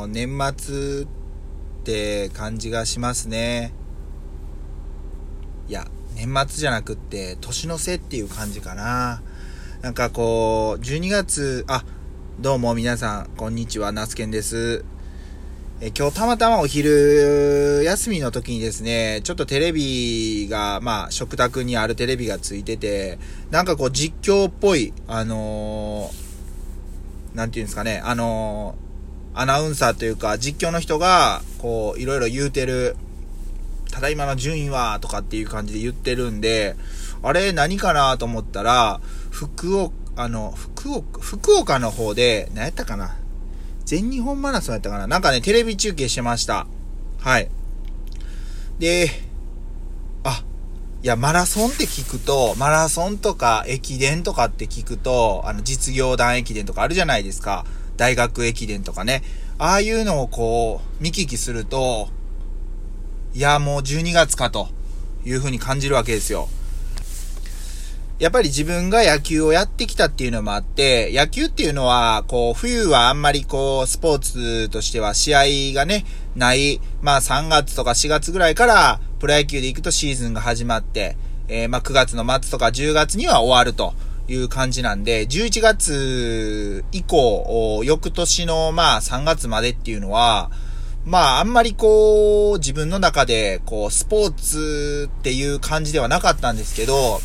の、年末って感じがしますね。いや、年末じゃなくって、年の瀬っていう感じかな。なんかこう、12月、あ、どうも皆さん、こんにちは、ナスケンです。え今日たまたまお昼休みの時にですね、ちょっとテレビが、まあ、食卓にあるテレビがついてて、なんかこう実況っぽい、あのー、なんていうんですかね、あのー、アナウンサーというか、実況の人が、こう、いろいろ言うてる、ただいまの順位は、とかっていう感じで言ってるんで、あれ何かなと思ったら、福岡、あの、福岡、福岡の方で、何やったかな？全日本マラソンやったかな？なんかね、テレビ中継してました。はい。で、あ、いや、マラソンって聞くと、マラソンとか駅伝とかって聞くと、あの、実業団駅伝とかあるじゃないですか。大学駅伝とかね。ああいうのをこう、見聞きすると、いや、もう12月かという風に感じるわけですよ。やっぱり自分が野球をやってきたっていうのもあって、野球っていうのは、こう、冬はあんまりこう、スポーツとしては試合がね、ない、まあ3月とか4月ぐらいから、プロ野球で行くとシーズンが始まって、えー、まあ9月の末とか10月には終わるという感じなんで、11月以降、翌年のまあ3月までっていうのは、まああんまりこう、自分の中で、こう、スポーツっていう感じではなかったんですけど、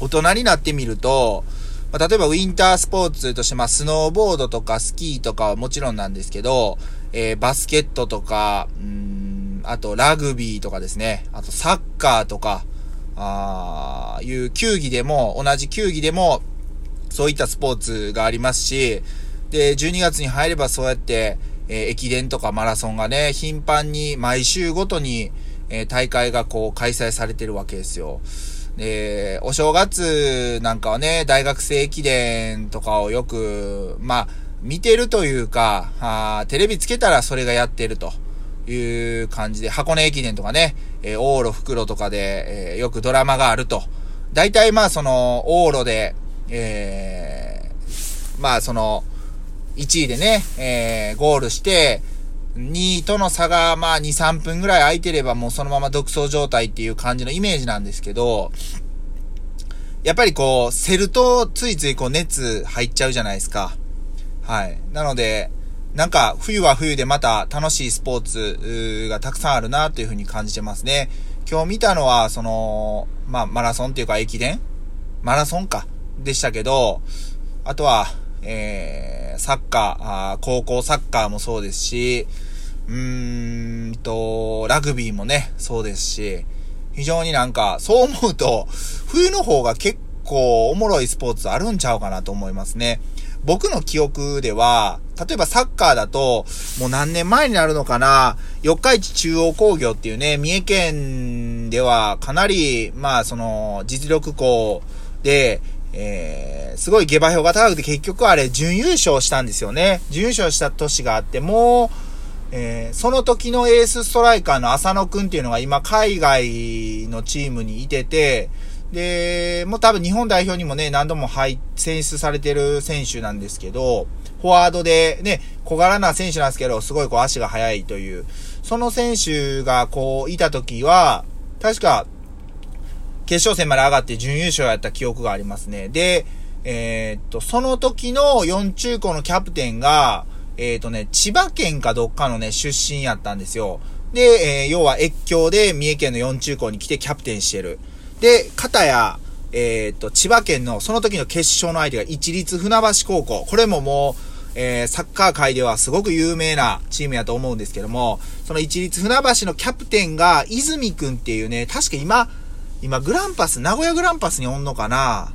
大人になってみると、まあ、例えばウィンタースポーツとして、まあ、スノーボードとかスキーとかはもちろんなんですけど、えー、バスケットとか、うん、あとラグビーとかですね、あとサッカーとか、ああいう球技でも、同じ球技でも、そういったスポーツがありますし、で、12月に入ればそうやって、えー、駅伝とかマラソンがね、頻繁に毎週ごとに、えー、大会がこう開催されてるわけですよ。で、お正月なんかはね、大学生駅伝とかをよく、まあ、見てるというか、あテレビつけたらそれがやってるという感じで、箱根駅伝とかね、えー、往路袋とかで、えー、よくドラマがあると。大体まあその、往路で、えー、まあその、1位でね、えー、ゴールして、2位との差が、まあ、2、3分ぐらい空いてればもうそのまま独走状態っていう感じのイメージなんですけど、やっぱりこう、セルとついついこう熱入っちゃうじゃないですか。はい。なので、なんか、冬は冬でまた楽しいスポーツがたくさんあるなというふうに感じてますね。今日見たのは、その、まあ、マラソンっていうか駅伝？マラソンか。でしたけど、あとは、えー、サッカーあー、高校サッカーもそうですし、うーんと、ラグビーもね、そうですし、非常になんか、そう思うと、冬の方が結構おもろいスポーツあるんちゃうかなと思いますね。僕の記憶では、例えばサッカーだと、もう何年前になるのかな、四日市中央工業っていうね、三重県ではかなり、まあその、実力校で、えー、すごい下馬評が高くて結局あれ準優勝したんですよね。準優勝した年があって、もう、えー、その時のエースストライカーの浅野くんっていうのが今海外のチームにいてて、で、もう多分日本代表にもね、何度も入、選出されてる選手なんですけど、フォワードでね、小柄な選手なんですけど、すごいこう足が速いという、その選手がこういた時は、確か決勝戦まで上がって準優勝やった記憶がありますね。で、えー、っと、その時の4中高のキャプテンが、えー、っとね、千葉県かどっかのね、出身やったんですよ。で、えー、要は越境で三重県の4中高に来てキャプテンしてる。で、片や、えっと、千葉県のその時の決勝の相手が一律船橋高校。これももう、えー、サッカー界ではすごく有名なチームやと思うんですけども、その一律船橋のキャプテンが、泉くんっていうね、確か今、今グランパス、名古屋グランパスにおんのかな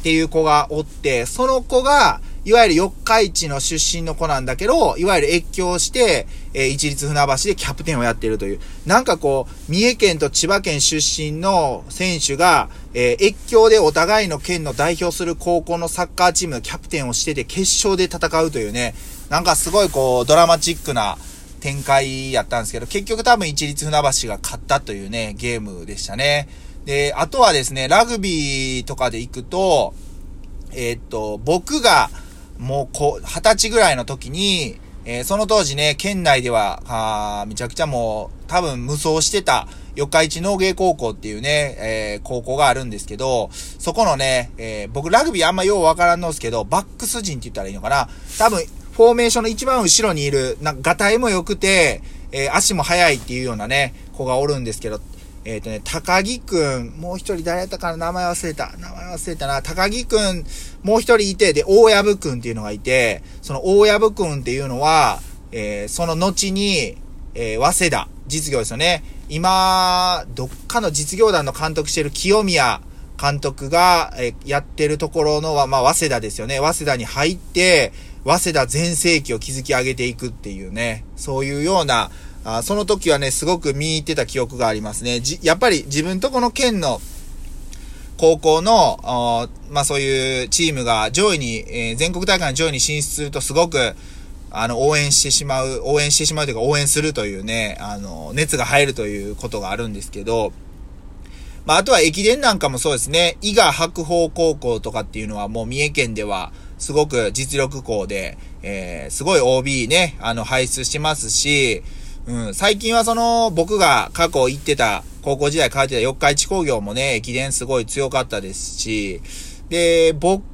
っていう子がおって、その子が、いわゆる四日市の出身の子なんだけど、いわゆる越境して、えー、一律船橋でキャプテンをやっているという。なんかこう、三重県と千葉県出身の選手が、えー、越境でお互いの県の代表する高校のサッカーチームのキャプテンをしてて、決勝で戦うというね、なんかすごいこう、ドラマチックな展開やったんですけど、結局多分一律船橋が勝ったというね、ゲームでしたね。で、あとはですね、ラグビーとかで行くと、えー、っと、僕が、もうこう、二十歳ぐらいの時に、えー、その当時ね、県内では、あめちゃくちゃもう、多分無双してた、四日市農芸高校っていうね、えー、高校があるんですけど、そこのね、えー、僕ラグビーあんまようわからんのですけど、バックス陣って言ったらいいのかな。多分、フォーメーションの一番後ろにいる、なんか、ガタイも良くて、え、足も速いっていうようなね、子がおるんですけど、えっ、ー、とね、高木くん、もう一人誰やったかな名前忘れた。名前忘れたな。高木くん、もう一人いて、で、大藪くんっていうのがいて、その大藪くんっていうのは、えー、その後に、えー、早稲田、実業ですよね。今、どっかの実業団の監督してる清宮監督が、えー、やってるところのは、まあ、早稲田ですよね。早稲田に入って、早稲田全盛期を築き上げていくっていうね、そういうような、あその時はね、すごく見入ってた記憶がありますね。じ、やっぱり自分とこの県の高校の、まあそういうチームが上位に、えー、全国大会の上位に進出するとすごく、あの、応援してしまう、応援してしまうというか応援するというね、あの、熱が入るということがあるんですけど、まああとは駅伝なんかもそうですね、伊賀白鵬高校とかっていうのはもう三重県では、すごく実力校で、えー、すごい OB ね、あの、輩出してますし、うん、最近はその、僕が過去行ってた、高校時代書いてた四日市工業もね、駅伝すごい強かったですし、で、僕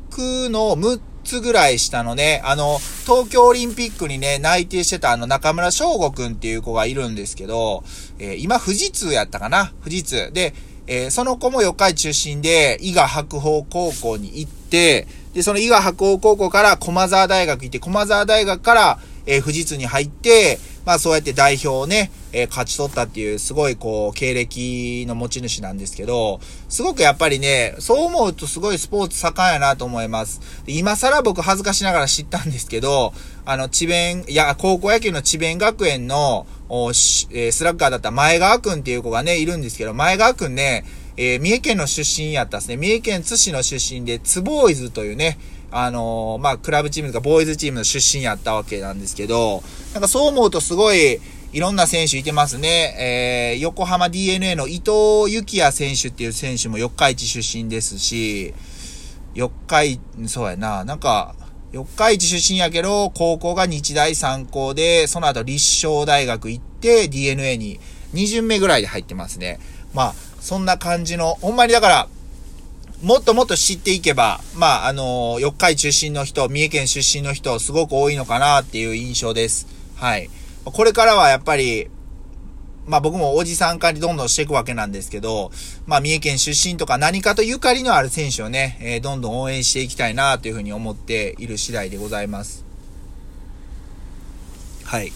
の6つぐらい下のね、あの、東京オリンピックにね、内定してたあの中村翔吾くんっていう子がいるんですけど、えー、今富士通やったかな？富士通。で、えー、その子も四日市出身で、伊賀白鵬高校に行って、で、その伊賀白鵬高校から駒沢大学行って、駒沢大学から、えー、富士通に入って、まあそうやって代表をね、えー、勝ち取ったっていう、すごいこう、経歴の持ち主なんですけど、すごくやっぱりね、そう思うとすごいスポーツ盛んやなと思います。今更僕恥ずかしながら知ったんですけど、あの、智弁、いや、高校野球の智弁学園の、おえー、スラッガーだった前川くんっていう子がね、いるんですけど、前川くんね、えー、三重県の出身やったんですね。三重県津市の出身で、ツボーイズというね、あのー、まあ、クラブチームとかボーイズチームの出身やったわけなんですけど、なんかそう思うとすごい、いろんな選手いてますね。えー、横浜 DNA の伊藤幸也選手っていう選手も四日市出身ですし、四日市、そうやな、なんか、四日市出身やけど、高校が日大三高で、その後立正大学行って DNA に2巡目ぐらいで入ってますね。まあ、そんな感じの、ほんまにだから、もっともっと知っていけば、まあ、あの、四日市出身の人、三重県出身の人、すごく多いのかなっていう印象です。はい。これからはやっぱり、まあ僕もおじさん化にどんどんしていくわけなんですけど、まあ三重県出身とか何かとゆかりのある選手をね、えー、どんどん応援していきたいなというふうに思っている次第でございます。はい。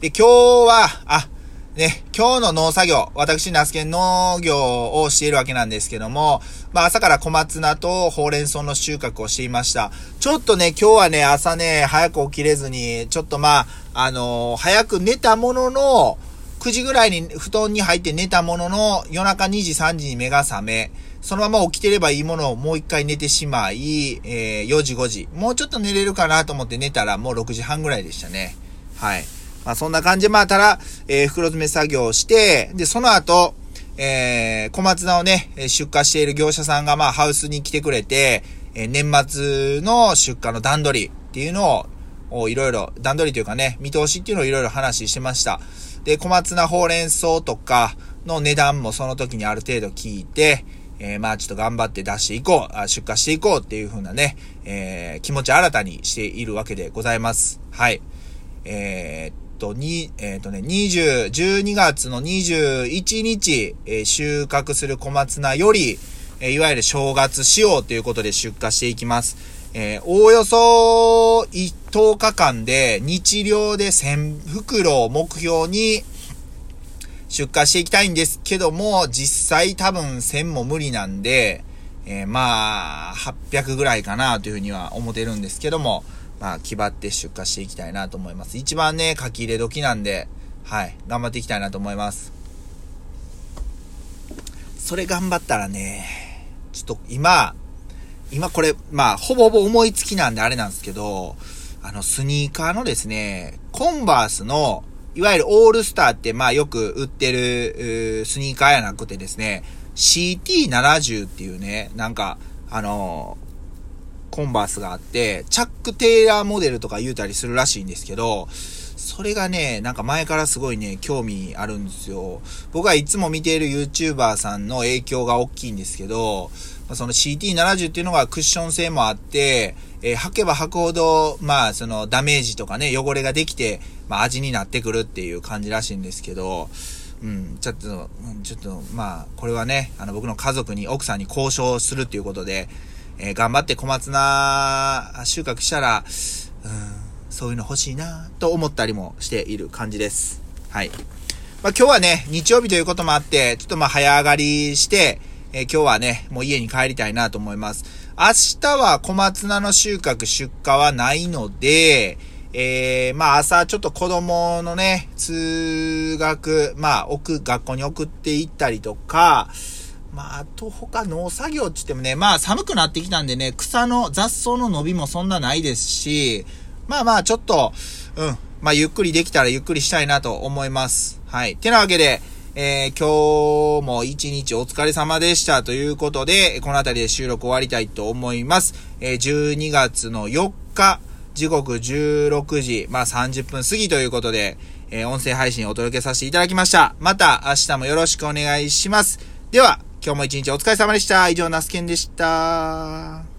で、今日は、あ、ね、今日の農作業、私、ナスケン農業をしているわけなんですけども、まあ朝から小松菜とほうれん草の収穫をしていました。ちょっとね、今日はね、朝ね、早く起きれずに、ちょっとまあ、あのー、早く寝たものの、9時ぐらいに布団に入って寝たものの、夜中2時3時に目が覚め、そのまま起きてればいいものをもう一回寝てしまい、えー、4時5時。もうちょっと寝れるかなと思って寝たらもう6時半ぐらいでしたね。はい。まあそんな感じで、まあただ、えー、袋詰め作業をして、で、その後、えー、小松菜をね、出荷している業者さんがまあハウスに来てくれて、えー、年末の出荷の段取りっていうのを、いろいろ、段取りというかね、見通しっていうのをいろいろ話してました。で、小松菜ほうれん草とかの値段もその時にある程度聞いて、えー、まあちょっと頑張って出していこう、あ出荷していこうっていう風なね、えー、気持ち新たにしているわけでございます。はい。えー、と、に、えっ、ー、とね、20、12月の21日、えー、収穫する小松菜より、えー、いわゆる正月仕様ということで出荷していきます。えおおよそ10日間で日量で1000袋を目標に出荷していきたいんですけども、実際多分1000も無理なんで、えまあ、800ぐらいかなというふうには思ってるんですけども、まあ、気張って出荷していきたいなと思います。一番ね、書き入れ時なんで、はい、頑張っていきたいなと思います。それ頑張ったらね、ちょっと今、今これ、まあ、ほぼほぼ思いつきなんであれなんですけど、あの、スニーカーのですね、コンバースの、いわゆるオールスターって、まあよく売ってる、スニーカーやなくてですね、CT70 っていうね、なんか、あのコンバースがあって、チャック・テイラーモデルとか言うたりするらしいんですけど、それがね、なんか前からすごいね、興味あるんですよ。僕はいつも見ている YouTuber さんの影響が大きいんですけど、その CT70 っていうのがクッション性もあって、えー、履けば履くほど、まあ、そのダメージとかね、汚れができて、まあ、味になってくるっていう感じらしいんですけど、うん、ちょっと、ちょっと、まあ、これはね、あの、僕の家族に、奥さんに交渉するっていうことで、えー、頑張って小松菜収穫したら、うん、そういうの欲しいなと思ったりもしている感じです。はい。まあ、今日はね、日曜日ということもあって、ちょっとまあ早上がりして、えー、今日はね、もう家に帰りたいなと思います。明日は小松菜の収穫出荷はないので、えー、まあ朝ちょっと子供のね、通学、まあ送、学校に送って行ったりとか、まあ、あと他農作業って言ってもね、まあ寒くなってきたんでね、草の雑草の伸びもそんなないですし、まあまあちょっと、うん、まあゆっくりできたらゆっくりしたいなと思います。はい。てなわけで、えー、今日も一日お疲れ様でしたということで、この辺りで収録終わりたいと思います。えー、12月の4日、時刻16時、まあ30分過ぎということで、えー、音声配信をお届けさせていただきました。また明日もよろしくお願いします。では、今日も一日お疲れ様でした。以上、ナスケンでした。